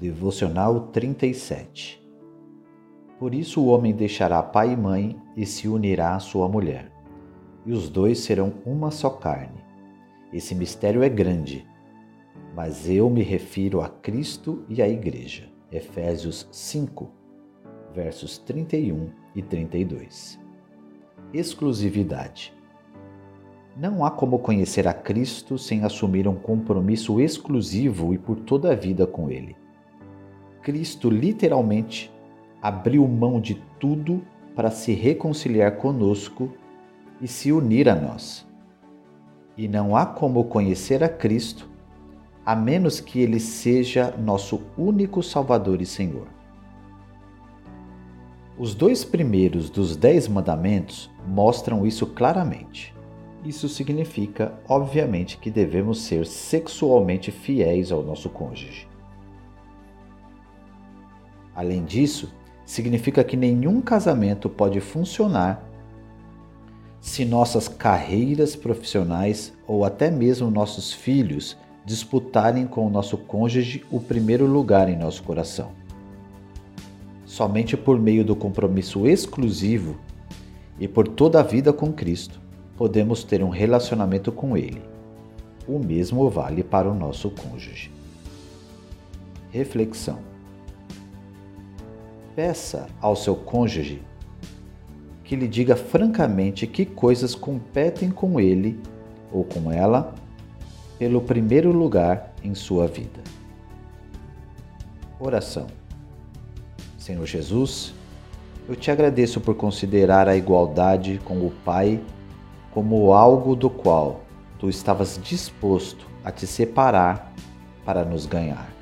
Devocional 37 Por isso o homem deixará pai e mãe e se unirá à sua mulher, e os dois serão uma só carne. Esse mistério é grande, mas eu me refiro a Cristo e à Igreja. Efésios 5, versos 31 e 32. Exclusividade. Não há como conhecer a Cristo sem assumir um compromisso exclusivo e por toda a vida com Ele. Cristo literalmente abriu mão de tudo para se reconciliar conosco e se unir a nós. E não há como conhecer a Cristo a menos que Ele seja nosso único Salvador e Senhor. Os dois primeiros dos Dez Mandamentos mostram isso claramente. Isso significa, obviamente, que devemos ser sexualmente fiéis ao nosso cônjuge. Além disso, significa que nenhum casamento pode funcionar se nossas carreiras profissionais ou até mesmo nossos filhos disputarem com o nosso cônjuge o primeiro lugar em nosso coração. Somente por meio do compromisso exclusivo e por toda a vida com Cristo podemos ter um relacionamento com Ele. O mesmo vale para o nosso cônjuge. Reflexão: Peça ao seu cônjuge que lhe diga francamente que coisas competem com ele ou com ela pelo primeiro lugar em sua vida. Oração. Senhor Jesus, eu te agradeço por considerar a igualdade com o Pai como algo do qual tu estavas disposto a te separar para nos ganhar.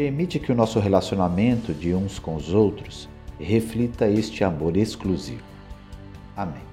Permite que o nosso relacionamento de uns com os outros reflita este amor exclusivo. Amém.